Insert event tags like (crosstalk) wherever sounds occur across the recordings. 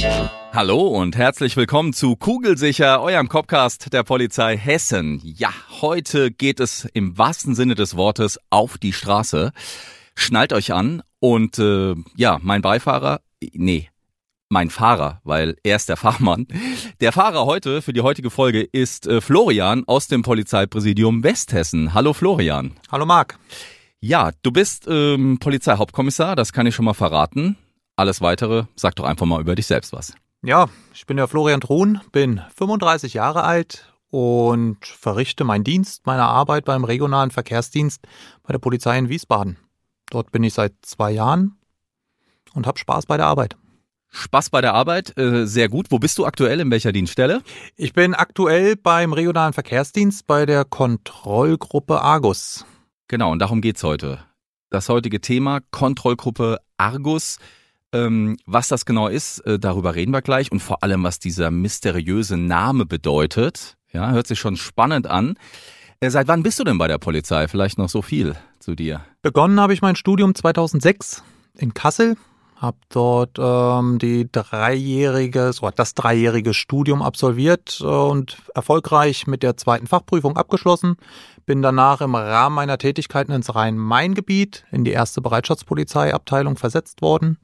Kugelsicher, Hallo und herzlich willkommen zu Kugelsicher, eurem Copcast der Polizei Hessen. Ja, heute geht es im wahrsten Sinne des Wortes auf die Straße. Schnallt euch an und äh, ja, mein Beifahrer, nee, mein Fahrer, weil er ist der Fachmann. Der Fahrer heute für die heutige Folge ist äh, Florian aus dem Polizeipräsidium Westhessen. Hallo Florian. Hallo Marc. Ja, du bist ähm, Polizeihauptkommissar, das kann ich schon mal verraten. Alles weitere, sag doch einfach mal über dich selbst was. Ja, ich bin der Florian Truhn, bin 35 Jahre alt und verrichte meinen Dienst, meine Arbeit beim regionalen Verkehrsdienst bei der Polizei in Wiesbaden. Dort bin ich seit zwei Jahren und habe Spaß bei der Arbeit. Spaß bei der Arbeit, äh, sehr gut. Wo bist du aktuell, in welcher Dienststelle? Ich bin aktuell beim regionalen Verkehrsdienst bei der Kontrollgruppe Argus. Genau, und darum geht's heute. Das heutige Thema Kontrollgruppe Argus. Ähm, was das genau ist, äh, darüber reden wir gleich und vor allem, was dieser mysteriöse Name bedeutet. Ja, hört sich schon spannend an. Äh, seit wann bist du denn bei der Polizei? Vielleicht noch so viel zu dir. Begonnen habe ich mein Studium 2006 in Kassel, habe dort ähm, die dreijährige, so das dreijährige Studium absolviert äh, und erfolgreich mit der zweiten Fachprüfung abgeschlossen. Bin danach im Rahmen meiner Tätigkeiten ins Rhein-Main-Gebiet in die erste Bereitschaftspolizeiabteilung versetzt worden,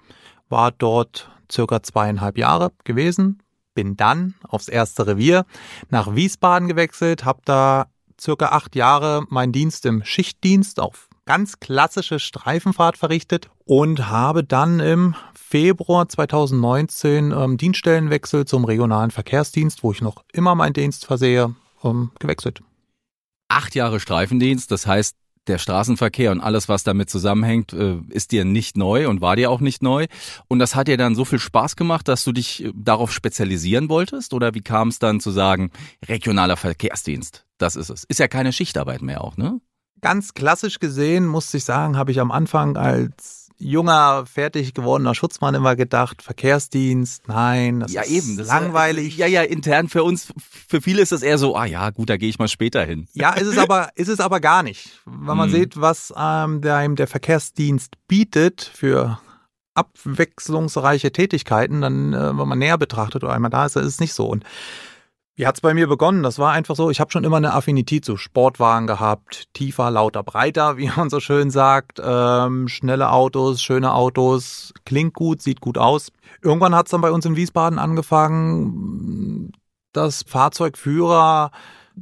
war dort circa zweieinhalb Jahre gewesen, bin dann aufs erste Revier nach Wiesbaden gewechselt, habe da circa acht Jahre meinen Dienst im Schichtdienst auf ganz klassische Streifenfahrt verrichtet und habe dann im Februar 2019 ähm, Dienststellenwechsel zum regionalen Verkehrsdienst, wo ich noch immer meinen Dienst versehe, ähm, gewechselt. Acht Jahre Streifendienst, das heißt, der Straßenverkehr und alles, was damit zusammenhängt, äh, ist dir nicht neu und war dir auch nicht neu. Und das hat dir dann so viel Spaß gemacht, dass du dich äh, darauf spezialisieren wolltest? Oder wie kam es dann zu sagen, regionaler Verkehrsdienst? Das ist es. Ist ja keine Schichtarbeit mehr auch, ne? Ganz klassisch gesehen, muss ich sagen, habe ich am Anfang als junger, fertig gewordener Schutzmann immer gedacht, Verkehrsdienst, nein, das ja, ist eben. Das langweilig. Ja, ja, intern für uns, für viele ist das eher so, ah ja, gut, da gehe ich mal später hin. Ja, ist es aber, ist es aber gar nicht. Wenn man Mhm. sieht, was ähm, der, einem der Verkehrsdienst bietet für abwechslungsreiche Tätigkeiten, dann, äh, wenn man näher betrachtet oder einmal da ist, ist es nicht so. Und wie hat es bei mir begonnen? Das war einfach so, ich habe schon immer eine Affinität zu Sportwagen gehabt, tiefer, lauter, breiter, (laughs) wie man so schön sagt, ähm, schnelle Autos, schöne Autos, klingt gut, sieht gut aus. Irgendwann hat es dann bei uns in Wiesbaden angefangen, dass Fahrzeugführer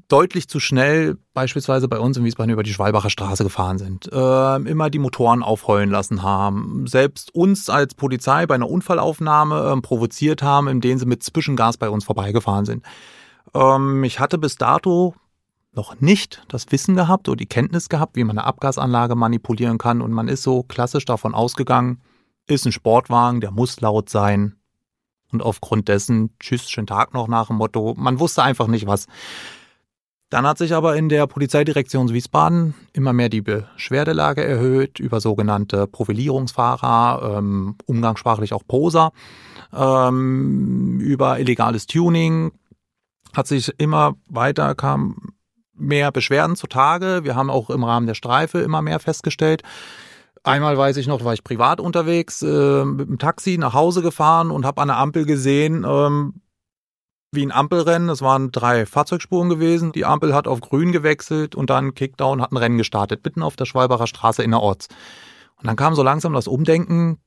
deutlich zu schnell beispielsweise bei uns in Wiesbaden über die Schwalbacher Straße gefahren sind, ähm, immer die Motoren aufheulen lassen haben, selbst uns als Polizei bei einer Unfallaufnahme ähm, provoziert haben, indem sie mit Zwischengas bei uns vorbeigefahren sind. Ähm, ich hatte bis dato noch nicht das Wissen gehabt oder die Kenntnis gehabt, wie man eine Abgasanlage manipulieren kann und man ist so klassisch davon ausgegangen, ist ein Sportwagen, der muss laut sein. Und aufgrund dessen, tschüss, schönen Tag noch nach dem Motto, man wusste einfach nicht was. Dann hat sich aber in der Polizeidirektion Wiesbaden immer mehr die Beschwerdelage erhöht über sogenannte Profilierungsfahrer, ähm, umgangssprachlich auch Poser, ähm, über illegales Tuning. Hat sich immer weiter, kam mehr Beschwerden zutage. Wir haben auch im Rahmen der Streife immer mehr festgestellt. Einmal weiß ich noch, war ich privat unterwegs, äh, mit dem Taxi nach Hause gefahren und habe an der Ampel gesehen, ähm, wie ein Ampelrennen. Es waren drei Fahrzeugspuren gewesen. Die Ampel hat auf grün gewechselt und dann Kickdown hat ein Rennen gestartet, mitten auf der Schwalbacher Straße innerorts. Und dann kam so langsam das Umdenken,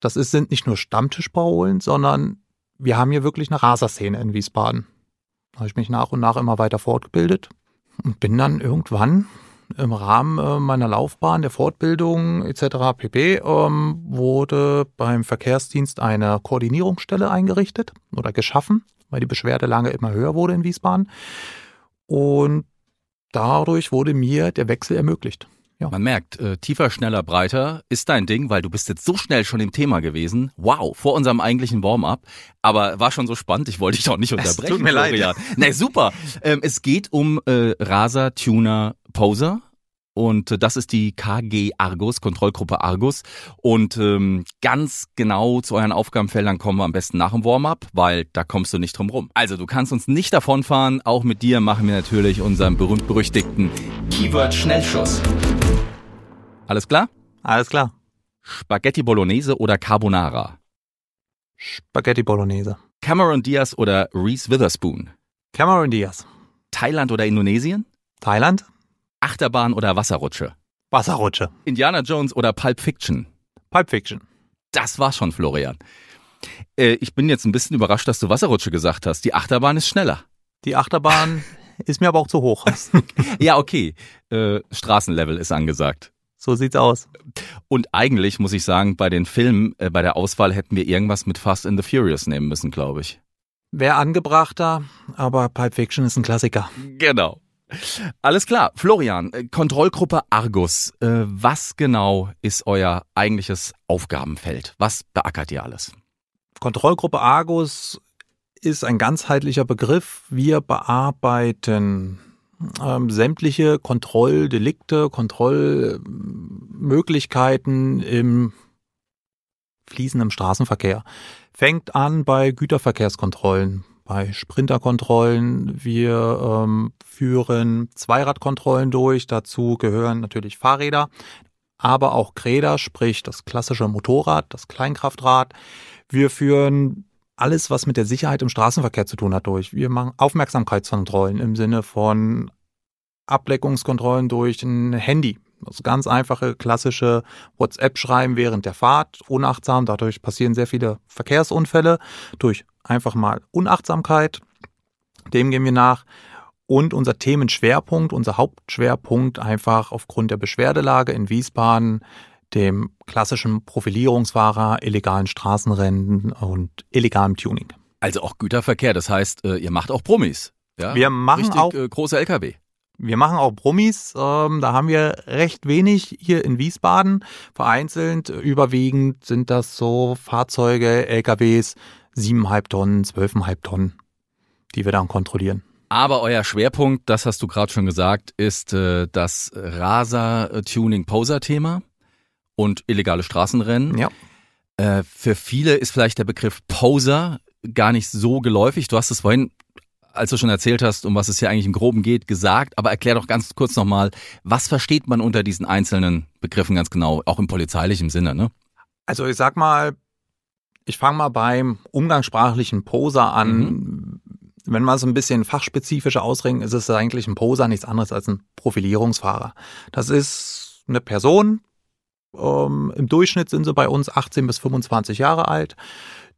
das ist, sind nicht nur Stammtischparolen, sondern wir haben hier wirklich eine Raserszene in Wiesbaden. Habe ich mich nach und nach immer weiter fortgebildet und bin dann irgendwann im Rahmen äh, meiner Laufbahn der Fortbildung etc. pp. Ähm, wurde beim Verkehrsdienst eine Koordinierungsstelle eingerichtet oder geschaffen, weil die Beschwerdelage immer höher wurde in Wiesbaden. Und dadurch wurde mir der Wechsel ermöglicht. Ja. Man merkt, äh, tiefer, schneller, breiter ist dein Ding, weil du bist jetzt so schnell schon im Thema gewesen. Wow, vor unserem eigentlichen Warm-up. Aber war schon so spannend, ich wollte dich doch nicht unterbrechen. tut mir leid. Florian. Nee, super. Ähm, es geht um äh, Rasa Tuner Poser. Und äh, das ist die KG Argus, Kontrollgruppe Argus. Und ähm, ganz genau zu euren Aufgabenfeldern kommen wir am besten nach dem Warm-up, weil da kommst du nicht drum rum. Also du kannst uns nicht davonfahren. Auch mit dir machen wir natürlich unseren berühmt-berüchtigten Keyword-Schnellschuss. Alles klar? Alles klar. Spaghetti Bolognese oder Carbonara? Spaghetti Bolognese. Cameron Diaz oder Reese Witherspoon? Cameron Diaz. Thailand oder Indonesien? Thailand. Achterbahn oder Wasserrutsche? Wasserrutsche. Indiana Jones oder Pulp Fiction? Pulp Fiction. Das war schon, Florian. Äh, ich bin jetzt ein bisschen überrascht, dass du Wasserrutsche gesagt hast. Die Achterbahn ist schneller. Die Achterbahn (laughs) ist mir aber auch zu hoch. (laughs) Ja, okay. Äh, Straßenlevel ist angesagt. So sieht's aus. Und eigentlich muss ich sagen, bei den Filmen, äh, bei der Auswahl hätten wir irgendwas mit Fast and the Furious nehmen müssen, glaube ich. Wäre angebrachter, aber Pulp Fiction ist ein Klassiker. Genau. Alles klar. Florian, äh, Kontrollgruppe Argus. Äh, was genau ist euer eigentliches Aufgabenfeld? Was beackert ihr alles? Kontrollgruppe Argus ist ein ganzheitlicher Begriff. Wir bearbeiten ähm, sämtliche Kontrolldelikte, Kontrollmöglichkeiten im fließenden Straßenverkehr. Fängt an bei Güterverkehrskontrollen, bei Sprinterkontrollen. Wir ähm, führen Zweiradkontrollen durch. Dazu gehören natürlich Fahrräder, aber auch Räder, sprich das klassische Motorrad, das Kleinkraftrad. Wir führen alles, was mit der Sicherheit im Straßenverkehr zu tun hat, durch. Wir machen Aufmerksamkeitskontrollen im Sinne von Ableckungskontrollen durch ein Handy. Das ganz einfache, klassische WhatsApp-Schreiben während der Fahrt, unachtsam. Dadurch passieren sehr viele Verkehrsunfälle durch einfach mal Unachtsamkeit. Dem gehen wir nach. Und unser Themenschwerpunkt, unser Hauptschwerpunkt einfach aufgrund der Beschwerdelage in Wiesbaden, dem klassischen Profilierungsfahrer, illegalen Straßenrennen und illegalem Tuning. Also auch Güterverkehr, das heißt, äh, ihr macht auch Brummis. Ja? Wir machen Richtig auch äh, große LKW. Wir machen auch Brummis. Ähm, da haben wir recht wenig hier in Wiesbaden. Vereinzelt, äh, überwiegend sind das so Fahrzeuge, LKWs, siebeneinhalb Tonnen, zwölfeinhalb Tonnen, die wir dann kontrollieren. Aber euer Schwerpunkt, das hast du gerade schon gesagt, ist äh, das Rasa-Tuning-Poser-Thema und illegale Straßenrennen. Ja. Äh, für viele ist vielleicht der Begriff Poser gar nicht so geläufig. Du hast es vorhin, als du schon erzählt hast, um was es hier eigentlich im Groben geht, gesagt. Aber erklär doch ganz kurz nochmal, was versteht man unter diesen einzelnen Begriffen ganz genau, auch im polizeilichen Sinne, ne? Also ich sag mal, ich fange mal beim umgangssprachlichen Poser an. Wenn wir es ein bisschen fachspezifischer ausdrücken, ist es eigentlich ein Poser nichts anderes als ein Profilierungsfahrer. Das ist eine Person, ähm, im Durchschnitt sind sie bei uns 18 bis 25 Jahre alt,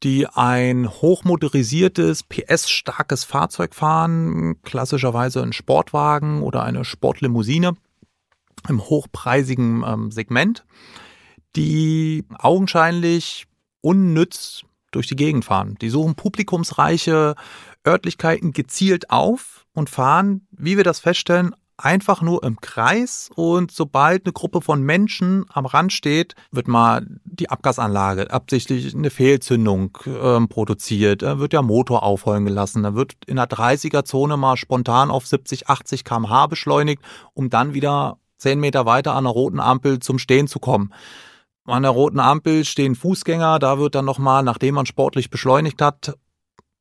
die ein hochmotorisiertes, PS-starkes Fahrzeug fahren, klassischerweise ein Sportwagen oder eine Sportlimousine im hochpreisigen ähm, Segment, die augenscheinlich unnütz durch die Gegend fahren. Die suchen publikumsreiche Örtlichkeiten gezielt auf und fahren, wie wir das feststellen, einfach nur im Kreis und sobald eine Gruppe von Menschen am Rand steht, wird mal die Abgasanlage absichtlich eine Fehlzündung ähm, produziert, da wird der Motor aufheulen gelassen, da wird in der 30er-Zone mal spontan auf 70, 80 km/h beschleunigt, um dann wieder 10 Meter weiter an der roten Ampel zum Stehen zu kommen. An der roten Ampel stehen Fußgänger, da wird dann nochmal, nachdem man sportlich beschleunigt hat,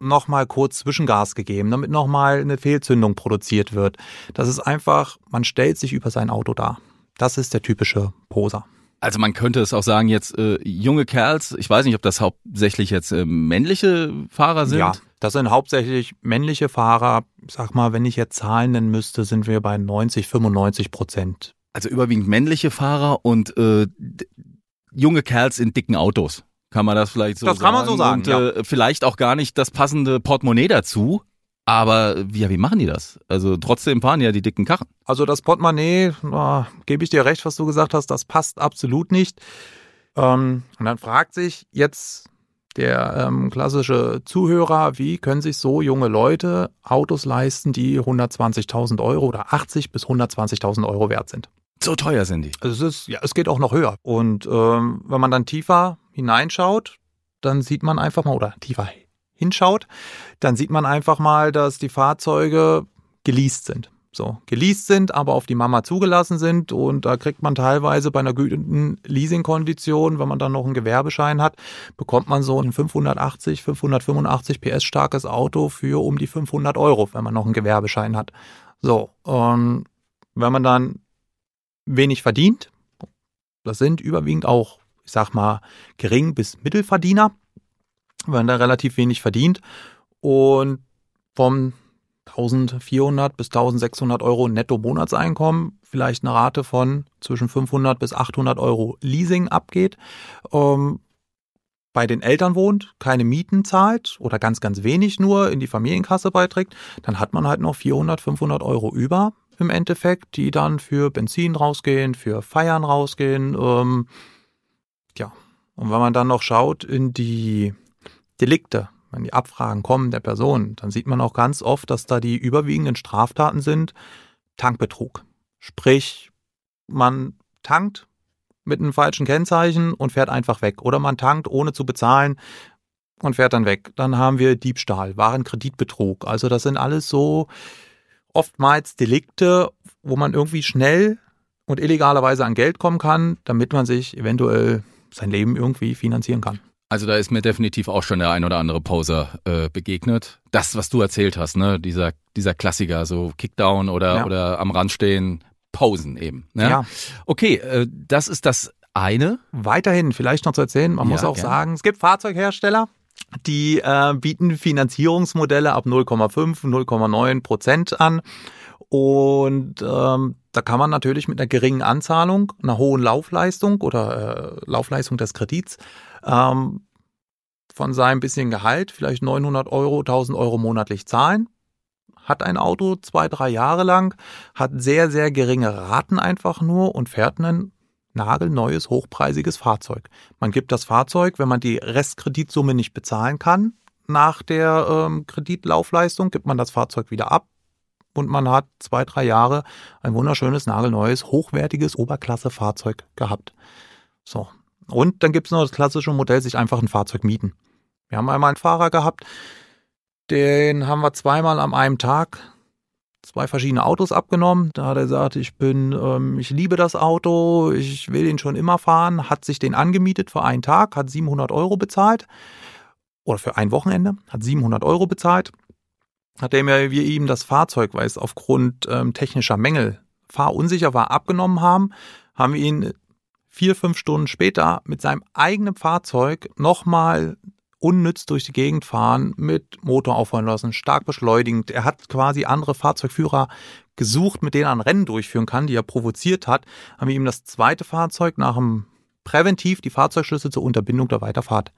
nochmal kurz Zwischengas gegeben, damit nochmal eine Fehlzündung produziert wird. Das ist einfach, man stellt sich über sein Auto dar. Das ist der typische Poser. Also man könnte es auch sagen, jetzt äh, junge Kerls, ich weiß nicht, ob das hauptsächlich jetzt äh, männliche Fahrer sind. Ja, das sind hauptsächlich männliche Fahrer. Ich sag mal, wenn ich jetzt Zahlen nennen müsste, sind wir bei 90, 95 Prozent. Also überwiegend männliche Fahrer und äh, junge Kerls in dicken Autos. Kann man das vielleicht so Das sagen? kann man so sagen, Und äh, vielleicht auch gar nicht das passende Portemonnaie dazu. Aber wie, ja, wie machen die das? Also trotzdem fahren ja die dicken Karren. Also das Portemonnaie, na, gebe ich dir recht, was du gesagt hast, das passt absolut nicht. Ähm, und dann fragt sich jetzt der ähm, klassische Zuhörer, wie können sich so junge Leute Autos leisten, die 120.000 Euro oder 80 bis 120.000 Euro wert sind? So teuer sind die. Also es ist, ja, es geht auch noch höher. Und ähm, wenn man dann tiefer hineinschaut, dann sieht man einfach mal, oder tiefer hinschaut, dann sieht man einfach mal, dass die Fahrzeuge geleast sind. So, geleast sind, aber auf die Mama zugelassen sind und da kriegt man teilweise bei einer guten Leasingkondition, wenn man dann noch einen Gewerbeschein hat, bekommt man so ein 580, 585 PS starkes Auto für um die 500 Euro, wenn man noch einen Gewerbeschein hat. So, und wenn man dann wenig verdient, das sind überwiegend auch, ich sag mal, gering bis Mittelverdiener, wenn da relativ wenig verdient und vom 1400 bis 1600 Euro netto Monatseinkommen, vielleicht eine Rate von zwischen 500 bis 800 Euro Leasing abgeht, ähm, bei den Eltern wohnt, keine Mieten zahlt oder ganz, ganz wenig nur in die Familienkasse beiträgt, dann hat man halt noch 400, 500 Euro über im Endeffekt, die dann für Benzin rausgehen, für Feiern rausgehen. Ähm, ja, und wenn man dann noch schaut in die Delikte, wenn die Abfragen kommen der Person, dann sieht man auch ganz oft, dass da die überwiegenden Straftaten sind Tankbetrug. Sprich, man tankt mit einem falschen Kennzeichen und fährt einfach weg. Oder man tankt ohne zu bezahlen und fährt dann weg. Dann haben wir Diebstahl, Warenkreditbetrug. Also das sind alles so oftmals Delikte, wo man irgendwie schnell und illegalerweise an Geld kommen kann, damit man sich eventuell sein Leben irgendwie finanzieren kann. Also da ist mir definitiv auch schon der ein oder andere Poser äh, begegnet. Das, was du erzählt hast, ne, dieser dieser Klassiker, so Kickdown oder Ja. oder am Rand stehen, posen eben. Ne? Ja. Okay, äh, das ist das eine. Weiterhin vielleicht noch zu erzählen, man Ja, muss auch gerne. sagen, es gibt Fahrzeughersteller, die äh, bieten Finanzierungsmodelle ab 0,5, 0,9 Prozent an. Und ähm, da kann man natürlich mit einer geringen Anzahlung, einer hohen Laufleistung oder äh, Laufleistung des Kredits ähm, von seinem bisschen Gehalt, vielleicht 900 Euro, 1000 Euro monatlich zahlen. Hat ein Auto zwei, drei Jahre lang, hat sehr, sehr geringe Raten einfach nur und fährt ein nagelneues, hochpreisiges Fahrzeug. Man gibt das Fahrzeug, wenn man die Restkreditsumme nicht bezahlen kann, nach der ähm, Kreditlaufleistung, gibt man das Fahrzeug wieder ab und man hat zwei, drei Jahre ein wunderschönes, nagelneues, hochwertiges Oberklasse-Fahrzeug gehabt. So. Und dann gibt es noch das klassische Modell, sich einfach ein Fahrzeug mieten. Wir haben einmal einen Fahrer gehabt, den haben wir zweimal am einem Tag zwei verschiedene Autos abgenommen. Da hat er gesagt, ich bin, ähm, ich liebe das Auto, ich will den schon immer fahren, hat sich den angemietet für einen Tag, hat 700 Euro bezahlt oder für ein Wochenende, hat 700 Euro bezahlt. Nachdem wir ihm das Fahrzeug, weil es aufgrund ähm, technischer Mängel fahrunsicher war, abgenommen haben, haben wir ihn vier, fünf Stunden später mit seinem eigenen Fahrzeug nochmal unnütz durch die Gegend fahren, mit Motor aufhören lassen, stark beschleunigend. Er hat quasi andere Fahrzeugführer gesucht, mit denen er ein Rennen durchführen kann, die er provoziert hat. Haben wir ihm das zweite Fahrzeug nach dem präventiv die Fahrzeugschlüssel zur Unterbindung der Weiterfahrt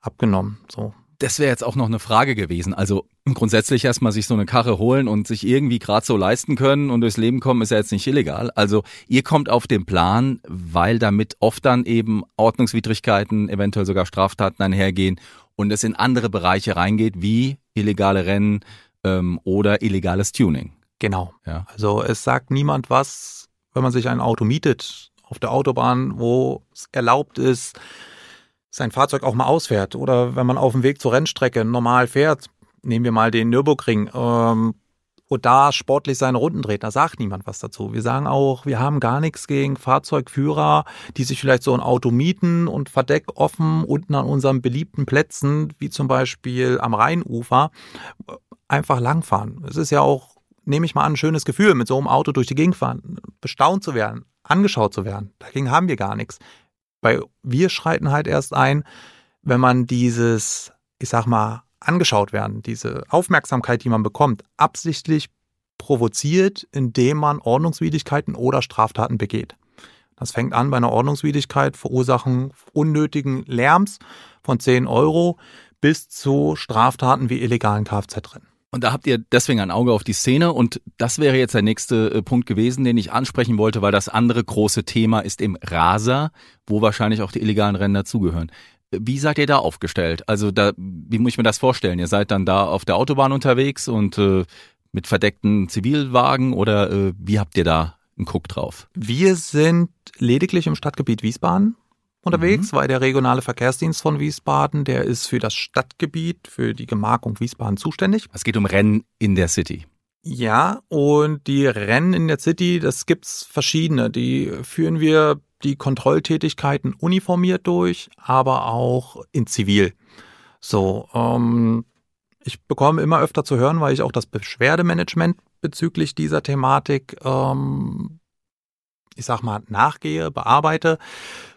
abgenommen. So. Das wäre jetzt auch noch eine Frage gewesen. Also grundsätzlich erstmal sich so eine Karre holen und sich irgendwie gerade so leisten können und durchs Leben kommen, ist ja jetzt nicht illegal. Also ihr kommt auf den Plan, weil damit oft dann eben Ordnungswidrigkeiten, eventuell sogar Straftaten einhergehen und es in andere Bereiche reingeht, wie illegale Rennen ähm, oder illegales Tuning. Genau. Ja. Also es sagt niemand was, wenn man sich ein Auto mietet auf der Autobahn, wo es erlaubt ist, sein Fahrzeug auch mal ausfährt. Oder wenn man auf dem Weg zur Rennstrecke normal fährt, nehmen wir mal den Nürburgring, ähm, und da sportlich seine Runden dreht, da sagt niemand was dazu. Wir sagen auch, wir haben gar nichts gegen Fahrzeugführer, die sich vielleicht so ein Auto mieten und Verdeck offen unten an unseren beliebten Plätzen, wie zum Beispiel am Rheinufer, einfach langfahren. Es ist ja auch, nehme ich mal an, ein schönes Gefühl, mit so einem Auto durch die Gegend fahren, bestaunt zu werden, angeschaut zu werden. Dagegen haben wir gar nichts. Weil wir schreiten halt erst ein, wenn man dieses, ich sag mal, angeschaut werden, diese Aufmerksamkeit, die man bekommt, absichtlich provoziert, indem man Ordnungswidrigkeiten oder Straftaten begeht. Das fängt an bei einer Ordnungswidrigkeit, Verursachen unnötigen Lärms von 10 Euro bis zu Straftaten wie illegalen Kfz-Rennen. Und da habt ihr deswegen ein Auge auf die Szene und das wäre jetzt der nächste äh, Punkt gewesen, den ich ansprechen wollte, weil das andere große Thema ist im Raser, wo wahrscheinlich auch die illegalen Rennen dazugehören. Wie seid ihr da aufgestellt? Also da, wie muss ich mir das vorstellen? Ihr seid dann da auf der Autobahn unterwegs und äh, mit verdeckten Zivilwagen oder äh, wie habt ihr da einen Guck drauf? Wir sind lediglich im Stadtgebiet Wiesbaden unterwegs, weil der regionale Verkehrsdienst von Wiesbaden, der ist für das Stadtgebiet, für die Gemarkung Wiesbaden zuständig. Es geht um Rennen in der City. Ja, und die Rennen in der City, das gibt's verschiedene. Die führen wir die Kontrolltätigkeiten uniformiert durch, aber auch in Zivil. So, ähm, ich bekomme immer öfter zu hören, weil ich auch das Beschwerdemanagement bezüglich dieser Thematik, ähm, ich sag mal, nachgehe, bearbeite,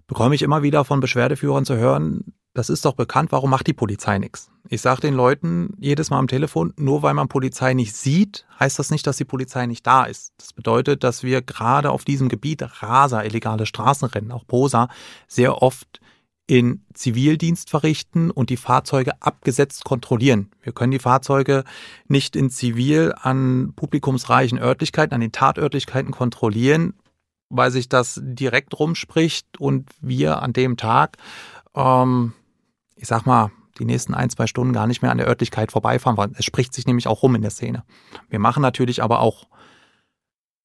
bekomme ich immer wieder von Beschwerdeführern zu hören, das ist doch bekannt, warum macht die Polizei nichts? Ich sage den Leuten jedes Mal am Telefon, nur weil man Polizei nicht sieht, heißt das nicht, dass die Polizei nicht da ist. Das bedeutet, dass wir gerade auf diesem Gebiet Raser, illegale Straßenrennen, auch Posa, sehr oft in Zivildienst verrichten und die Fahrzeuge abgesetzt kontrollieren. Wir können die Fahrzeuge nicht in Zivil an publikumsreichen Örtlichkeiten, an den Tatörtlichkeiten kontrollieren, weil sich das direkt rumspricht und wir an dem Tag ähm, ich sag mal, die nächsten ein, zwei Stunden gar nicht mehr an der Örtlichkeit vorbeifahren wollen. Es spricht sich nämlich auch rum in der Szene. Wir machen natürlich aber auch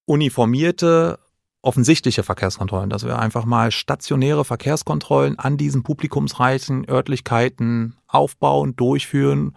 uniformierte, offensichtliche Verkehrskontrollen, dass wir einfach mal stationäre Verkehrskontrollen an diesen publikumsreichen Örtlichkeiten aufbauen, durchführen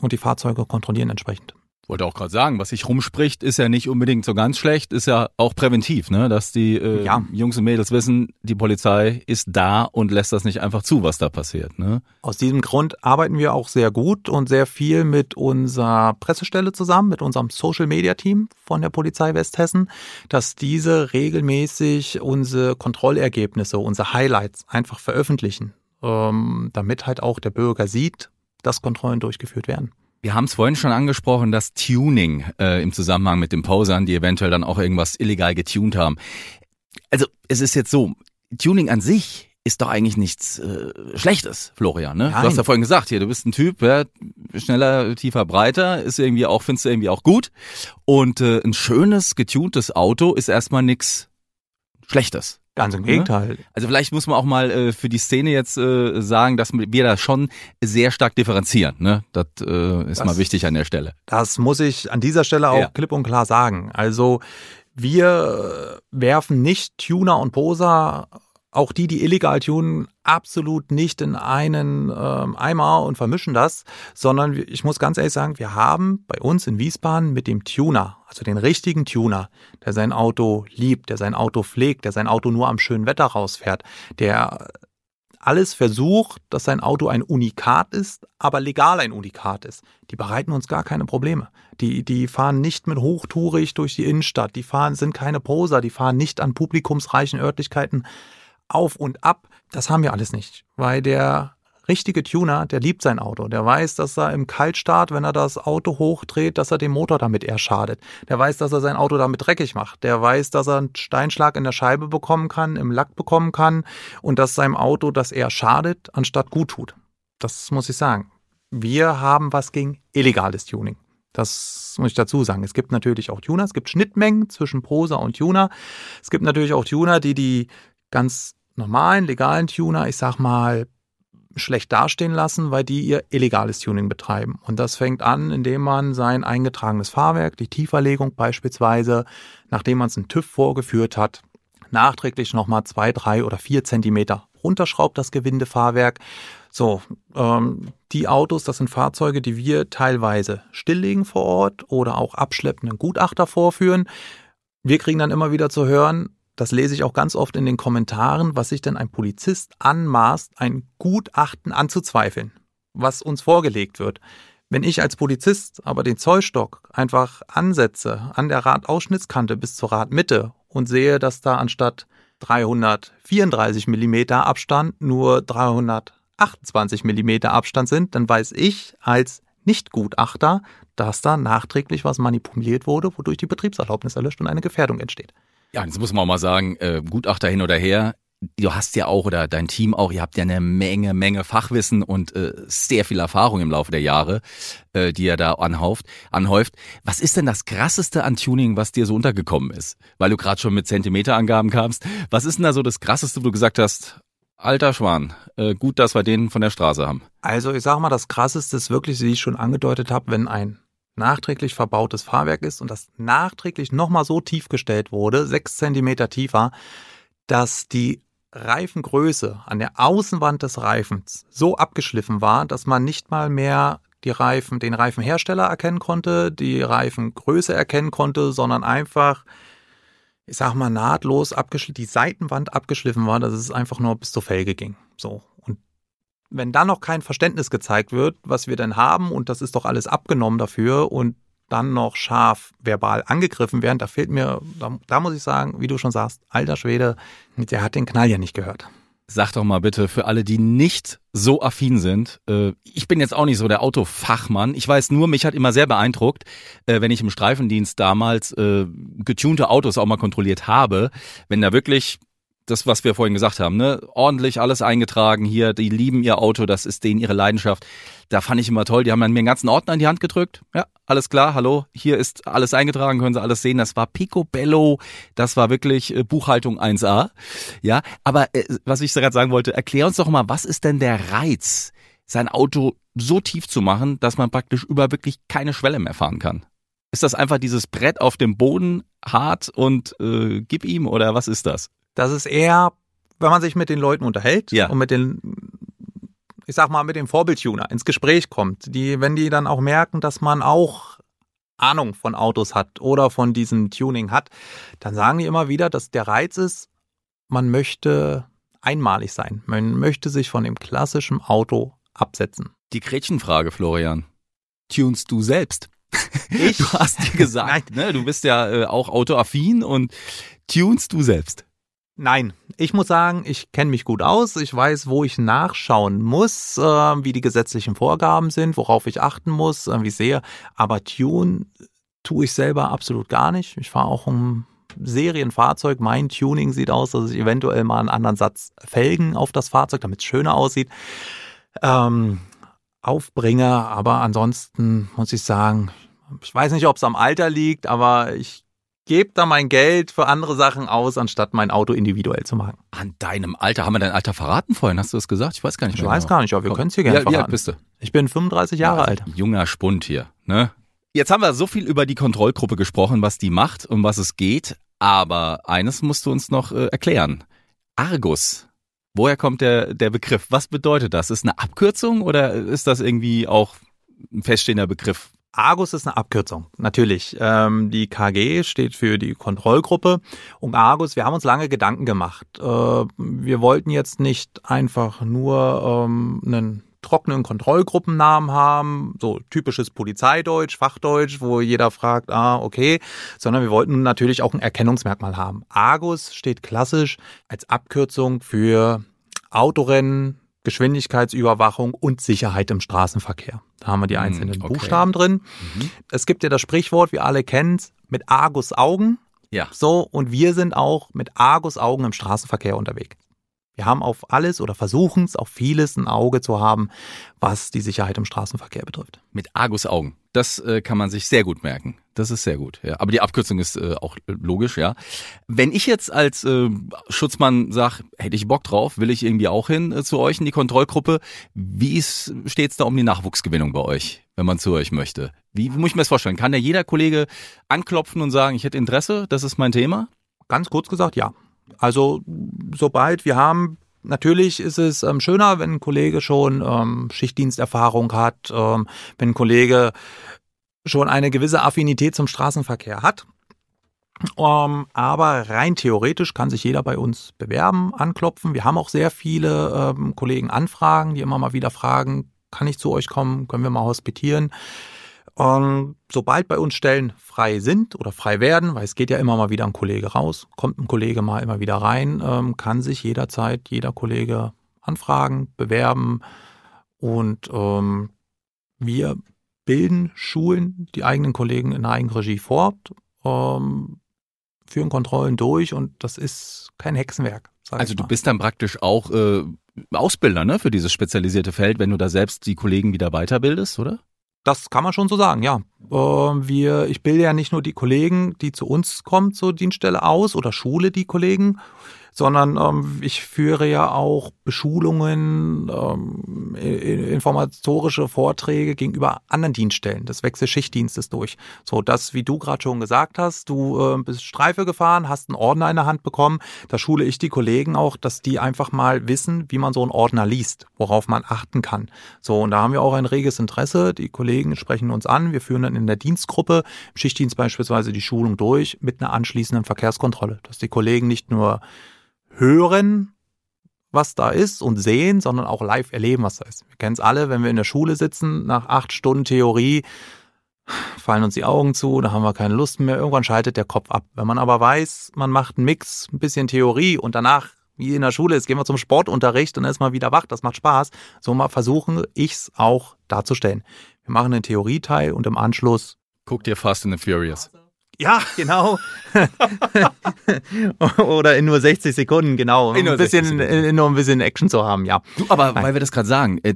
und die Fahrzeuge kontrollieren entsprechend. Wollte auch gerade sagen, was sich rumspricht, ist ja nicht unbedingt so ganz schlecht, ist ja auch präventiv, ne? dass die äh, Ja. Jungs und Mädels wissen, die Polizei ist da und lässt das nicht einfach zu, was da passiert. Ne? Aus diesem Grund arbeiten wir auch sehr gut und sehr viel mit unserer Pressestelle zusammen, mit unserem Social Media Team von der Polizei Westhessen, dass diese regelmäßig unsere Kontrollergebnisse, unsere Highlights einfach veröffentlichen, ähm, damit halt auch der Bürger sieht, dass Kontrollen durchgeführt werden. Wir haben es vorhin schon angesprochen, das Tuning äh, im Zusammenhang mit den Posern, die eventuell dann auch irgendwas illegal getuned haben. Also es ist jetzt so, Tuning an sich ist doch eigentlich nichts äh, Schlechtes, Florian. Ne? Du hast ja vorhin gesagt, hier, du bist ein Typ, ja, schneller, tiefer, breiter, ist irgendwie auch, findest du irgendwie auch gut. Und äh, ein schönes, getuntes Auto ist erstmal nichts Schlechtes. Ganz im Gegenteil. Also vielleicht muss man auch mal äh, für die Szene jetzt äh, sagen, dass wir da schon sehr stark differenzieren. Ne? Das äh, ist Das- mal wichtig an der Stelle. Das muss ich an dieser Stelle auch Ja. klipp und klar sagen. Also wir werfen nicht Tuner und Poser, auch die, die illegal tunen, absolut nicht in einen ähm, Eimer und vermischen das, sondern ich muss ganz ehrlich sagen, wir haben bei uns in Wiesbaden mit dem Tuner, also den richtigen Tuner, der sein Auto liebt, der sein Auto pflegt, der sein Auto nur am schönen Wetter rausfährt, der alles versucht, dass sein Auto ein Unikat ist, aber legal ein Unikat ist. Die bereiten uns gar keine Probleme. Die, die fahren nicht mit hochtourig durch die Innenstadt. Die fahren, sind keine Poser. Die fahren nicht an publikumsreichen Örtlichkeiten auf und ab. Das haben wir alles nicht, weil der richtige Tuner, der liebt sein Auto. Der weiß, dass er im Kaltstart, wenn er das Auto hochdreht, dass er dem Motor damit eher schadet. Der weiß, dass er sein Auto damit dreckig macht. Der weiß, dass er einen Steinschlag in der Scheibe bekommen kann, im Lack bekommen kann und dass seinem Auto das eher schadet, anstatt gut tut. Das muss ich sagen. Wir haben was gegen illegales Tuning. Das muss ich dazu sagen. Es gibt natürlich auch Tuner, es gibt Schnittmengen zwischen Poser und Tuner. Es gibt natürlich auch Tuner, die die ganz normalen, legalen Tuner, ich sag mal, schlecht dastehen lassen, weil die ihr illegales Tuning betreiben. Und das fängt an, indem man sein eingetragenes Fahrwerk, die Tieferlegung beispielsweise, nachdem man es in TÜV vorgeführt hat, nachträglich nochmal zwei, drei oder vier Zentimeter runterschraubt, das Gewindefahrwerk. So, ähm, die Autos, das sind Fahrzeuge, die wir teilweise stilllegen vor Ort oder auch abschleppenden Gutachter vorführen. Wir kriegen dann immer wieder zu hören, das lese ich auch ganz oft in den Kommentaren, was sich denn ein Polizist anmaßt, ein Gutachten anzuzweifeln, was uns vorgelegt wird. Wenn ich als Polizist aber den Zollstock einfach ansetze an der Radausschnittskante bis zur Radmitte und sehe, dass da anstatt 334 Millimeter Abstand nur 328 Millimeter Abstand sind, dann weiß ich als Nicht-Gutachter, dass da nachträglich was manipuliert wurde, wodurch die Betriebserlaubnis erlöscht und eine Gefährdung entsteht. Ja, jetzt muss man auch mal sagen, äh, Gutachter hin oder her, du hast ja auch oder dein Team auch, ihr habt ja eine Menge, Menge Fachwissen und äh, sehr viel Erfahrung im Laufe der Jahre, äh, die ihr da anhauft, anhäuft. Was ist denn das krasseste an Tuning, was dir so untergekommen ist? Weil du gerade schon mit Zentimeterangaben kamst. Was ist denn da so das krasseste, wo du gesagt hast, alter Schwan, äh, gut, dass wir den von der Straße haben? Also ich sage mal, das Krasseste ist wirklich, wie ich schon angedeutet habe, wenn ein nachträglich verbautes Fahrwerk ist und das nachträglich nochmal so tief gestellt wurde, sechs Zentimeter tiefer, dass die Reifengröße an der Außenwand des Reifens so abgeschliffen war, dass man nicht mal mehr die Reifen, den Reifenhersteller erkennen konnte, die Reifengröße erkennen konnte, sondern einfach, ich sag mal, nahtlos abgeschliffen, die Seitenwand abgeschliffen war, dass es einfach nur bis zur Felge ging. So. Wenn da noch kein Verständnis gezeigt wird, was wir denn haben, und das ist doch alles abgenommen dafür und dann noch scharf verbal angegriffen werden, da fehlt mir, da, da muss ich sagen, wie du schon sagst, alter Schwede, der hat den Knall ja nicht gehört. Sag doch mal bitte für alle, die nicht so affin sind. Äh, ich bin jetzt auch nicht so der Autofachmann. Ich weiß nur, mich hat immer sehr beeindruckt, äh, wenn ich im Streifendienst damals äh, getunte Autos auch mal kontrolliert habe, wenn da wirklich das, was wir vorhin gesagt haben, ne? Ordentlich alles eingetragen hier, die lieben ihr Auto, das ist denen ihre Leidenschaft. Da fand ich immer toll. Die haben mir einen ganzen Ordner in die Hand gedrückt. Ja, alles klar, hallo, hier ist alles eingetragen, können Sie alles sehen. Das war Picobello, das war wirklich äh, Buchhaltung 1A. Ja, aber äh, was ich gerade sagen wollte, erklär uns doch mal, was ist denn der Reiz, sein Auto so tief zu machen, dass man praktisch über wirklich keine Schwelle mehr fahren kann? Ist das einfach dieses Brett auf dem Boden hart und äh, gib ihm oder was ist das? Das ist eher, wenn man sich mit den Leuten unterhält Ja. und mit den, ich sag mal, mit dem Vorbildtuner ins Gespräch kommt, die, wenn die dann auch merken, dass man auch Ahnung von Autos hat oder von diesem Tuning hat, dann sagen die immer wieder, dass der Reiz ist, man möchte einmalig sein. Man möchte sich von dem klassischen Auto absetzen. Die Gretchenfrage, Florian. Tunst du selbst? Ich? (laughs) Du hast dir gesagt, ne? Du bist ja äh, auch autoaffin und tunst du selbst. Nein, ich muss sagen, ich kenne mich gut aus. Ich weiß, wo ich nachschauen muss, äh, wie die gesetzlichen Vorgaben sind, worauf ich achten muss, äh, wie sehe. Aber Tune tue ich selber absolut gar nicht. Ich fahre auch ein Serienfahrzeug. Mein Tuning sieht aus, dass ich eventuell mal einen anderen Satz Felgen auf das Fahrzeug, damit es schöner aussieht, ähm, aufbringe. Aber ansonsten muss ich sagen, ich weiß nicht, ob es am Alter liegt, aber ich gebe da mein Geld für andere Sachen aus, anstatt mein Auto individuell zu machen. An deinem Alter, haben wir dein Alter verraten vorhin? Hast du das gesagt? Ich weiß gar nicht Ich mehr. weiß genau. gar nicht, aber wir können es hier gerne Ja, wie alt verraten. bist du? Ich bin 35 Jahre Ja, alt. Junger Spund hier, ne? Jetzt haben wir so viel über die Kontrollgruppe gesprochen, was die macht und was es geht. Aber eines musst du uns noch äh, erklären. Argus. Woher kommt der, der Begriff? Was bedeutet das? Ist eine Abkürzung oder ist das irgendwie auch ein feststehender Begriff? Argus ist eine Abkürzung, natürlich. Ähm, die KG steht für die Kontrollgruppe. Und Argus, wir haben uns lange Gedanken gemacht. Äh, wir wollten jetzt nicht einfach nur ähm, einen trockenen Kontrollgruppennamen haben, so typisches Polizeideutsch, Fachdeutsch, wo jeder fragt, ah, okay, sondern wir wollten natürlich auch ein Erkennungsmerkmal haben. Argus steht klassisch als Abkürzung für Autorennen, Geschwindigkeitsüberwachung und Sicherheit im Straßenverkehr. Da haben wir die Hm, einzelnen okay. Buchstaben drin. Mhm. Es gibt ja das Sprichwort, wir alle kennen es, mit Argus Augen. Ja. So, und wir sind auch mit Argus Augen im Straßenverkehr unterwegs. Wir haben auf alles oder versuchen es auf vieles ein Auge zu haben, was die Sicherheit im Straßenverkehr betrifft. Mit Argus Augen. Das äh, kann man sich sehr gut merken. Das ist sehr gut. Ja. Aber die Abkürzung ist äh, auch logisch, ja. Wenn ich jetzt als äh, Schutzmann sage, hätte ich Bock drauf, will ich irgendwie auch hin äh, zu euch in die Kontrollgruppe. Wie steht es da um die Nachwuchsgewinnung bei euch, wenn man zu euch möchte? Wie, wie muss ich mir das vorstellen? Kann da jeder Kollege anklopfen und sagen, ich hätte Interesse, das ist mein Thema? Ganz kurz gesagt, ja. Also sobald wir haben, natürlich ist es ähm, schöner, wenn ein Kollege schon ähm, Schichtdiensterfahrung hat, ähm, wenn ein Kollege schon eine gewisse Affinität zum Straßenverkehr hat. Ähm, aber rein theoretisch kann sich jeder bei uns bewerben, anklopfen. Wir haben auch sehr viele ähm, Kollegen Anfragen, die immer mal wieder fragen, kann ich zu euch kommen, können wir mal hospitieren. Und sobald bei uns Stellen frei sind oder frei werden, weil es geht ja immer mal wieder ein Kollege raus, kommt ein Kollege mal immer wieder rein, ähm, kann sich jederzeit jeder Kollege anfragen, bewerben und ähm, wir bilden, schulen die eigenen Kollegen in Eigenregie fort, ähm, führen Kontrollen durch und das ist kein Hexenwerk. Also du bist dann praktisch auch äh, Ausbilder ne, für dieses spezialisierte Feld, wenn du da selbst die Kollegen wieder weiterbildest, oder? Das kann man schon so sagen, ja. Äh, wir, ich bilde ja nicht nur die Kollegen, die zu uns kommen zur Dienststelle aus oder schule die Kollegen, sondern ähm, ich führe ja auch Beschulungen, ähm, informatorische Vorträge gegenüber anderen Dienststellen des Wechselschichtdienstes durch. So dass, wie du gerade schon gesagt hast, du äh, bist Streife gefahren, hast einen Ordner in der Hand bekommen. Da schule ich die Kollegen auch, dass die einfach mal wissen, wie man so einen Ordner liest, worauf man achten kann. So, und da haben wir auch ein reges Interesse. Die Kollegen sprechen uns an. Wir führen dann in der Dienstgruppe, im Schichtdienst beispielsweise die Schulung durch mit einer anschließenden Verkehrskontrolle, dass die Kollegen nicht nur hören, was da ist und sehen, sondern auch live erleben, was da ist. Wir kennen es alle, wenn wir in der Schule sitzen, nach acht Stunden Theorie fallen uns die Augen zu, da haben wir keine Lust mehr, irgendwann schaltet der Kopf ab. Wenn man aber weiß, man macht einen Mix, ein bisschen Theorie und danach, wie in der Schule ist, gehen wir zum Sportunterricht und dann ist man wieder wach, das macht Spaß. So mal versuchen ich's auch darzustellen. Wir machen den Theorieteil und im Anschluss Guck dir Fast and the Furious. Ja, (laughs) genau. (laughs) Oder in nur 60 Sekunden, genau. Um In nur ein bisschen, 60 Sekunden. äh, nur ein bisschen Action zu haben, ja. Du, aber Nein. weil wir das gerade sagen, äh,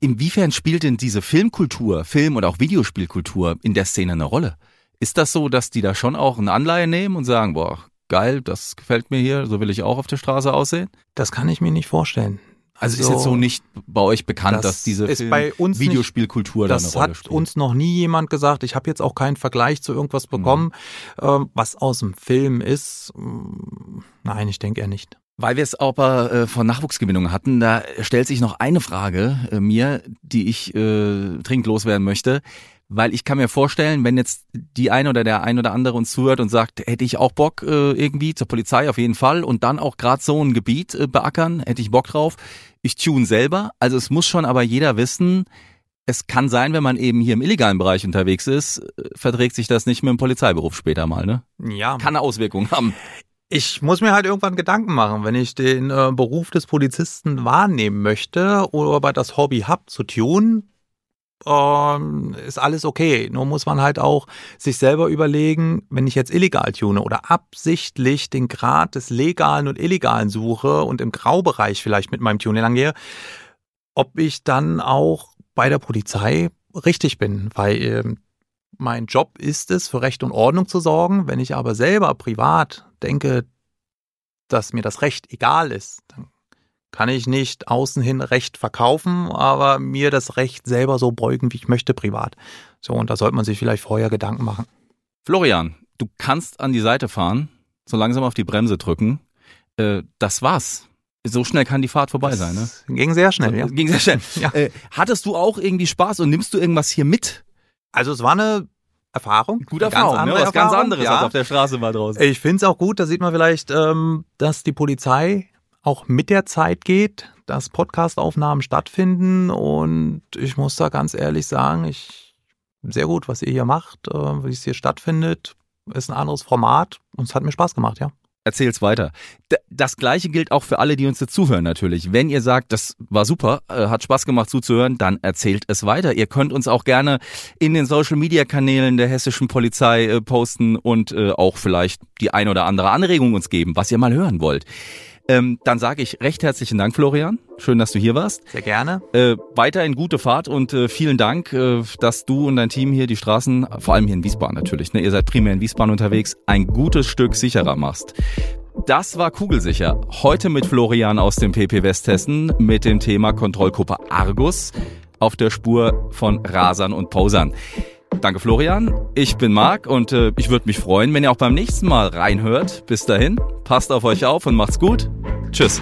inwiefern spielt denn diese Filmkultur, Film- oder auch Videospielkultur in der Szene eine Rolle? Ist das so, dass die da schon auch eine Anleihe nehmen und sagen, boah, geil, das gefällt mir hier, so will ich auch auf der Straße aussehen? Das kann ich mir nicht vorstellen. Also ist jetzt so nicht bei euch bekannt, Das dass diese uns nicht- Videospielkultur da eine Das Rolle hat spielt? uns noch nie jemand gesagt. Ich habe jetzt auch keinen Vergleich zu irgendwas bekommen, ähm, was aus dem Film ist. Mm, Nein, ich denke eher nicht. Weil wir es aber äh, von Nachwuchsgewinnung hatten, da stellt sich noch eine Frage äh, mir, die ich äh, dringend loswerden möchte. Weil ich kann mir vorstellen, wenn jetzt die ein oder der ein oder andere uns zuhört und sagt, hätte ich auch Bock äh, irgendwie zur Polizei auf jeden Fall und dann auch gerade so ein Gebiet äh, beackern, hätte ich Bock drauf. Ich tune selber. Also es muss schon aber jeder wissen, es kann sein, wenn man eben hier im illegalen Bereich unterwegs ist, äh, verträgt sich das nicht mit dem Polizeiberuf später mal, ne? Ja, Kann Auswirkungen haben. ich muss mir halt irgendwann Gedanken machen, wenn ich den äh, Beruf des Polizisten wahrnehmen möchte oder aber das Hobby hab zu tun, ähm, ist alles okay. Nur muss man halt auch sich selber überlegen, wenn ich jetzt illegal tune oder absichtlich den Grad des Legalen und Illegalen suche und im Graubereich vielleicht mit meinem Tuning langgehe, ob ich dann auch bei der Polizei richtig bin, weil ähm, mein Job ist es, für Recht und Ordnung zu sorgen. Wenn ich aber selber privat denke, dass mir das Recht egal ist, dann kann ich nicht außen hin Recht verkaufen, aber mir das Recht selber so beugen, wie ich möchte, privat. So, und da sollte man sich vielleicht vorher Gedanken machen. Florian, du kannst an die Seite fahren, so langsam auf die Bremse drücken. Äh, das war's. So schnell kann die Fahrt vorbei sein, ne? Das ging sehr schnell, ja. Ging sehr schnell. (laughs) Ja. Äh, hattest du auch irgendwie Spaß und nimmst du irgendwas hier mit? Also es war eine Erfahrung. Gute ganz Erfahrung, ne? andere Was ganz Erfahrung, anderes ja. als auf der Straße mal draußen. Ich finde es auch gut, da sieht man vielleicht, ähm, dass die Polizei auch mit der Zeit geht, dass Podcastaufnahmen stattfinden und ich muss da ganz ehrlich sagen, ich sehr gut, was ihr hier macht, äh, wie es hier stattfindet, ist ein anderes Format und es hat mir Spaß gemacht, ja. Erzähl's weiter. D das gleiche gilt auch für alle, die uns jetzt zuhören natürlich. Wenn ihr sagt, das war super, äh, hat Spaß gemacht zuzuhören, dann erzählt es weiter. Ihr könnt uns auch gerne in den Social Media Kanälen der hessischen Polizei äh, posten und äh, auch vielleicht die ein oder andere Anregung uns geben, was ihr mal hören wollt. Ähm, dann sage ich recht herzlichen Dank, Florian. Schön, dass du hier warst. Sehr gerne. Äh, weiterhin gute Fahrt und äh, vielen Dank, äh, dass du und dein Team hier die Straßen, vor allem hier in Wiesbaden natürlich, ne, ihr seid primär in Wiesbaden unterwegs, ein gutes Stück sicherer machst. Das war Kugelsicher. Heute mit Florian aus dem PP Westhessen mit dem Thema Kontrollgruppe Argus auf der Spur von Rasern und Posern. Danke Florian, ich bin Marc und äh, ich würde mich freuen, wenn ihr auch beim nächsten Mal reinhört. Bis dahin, passt auf euch auf und macht's gut. Tschüss.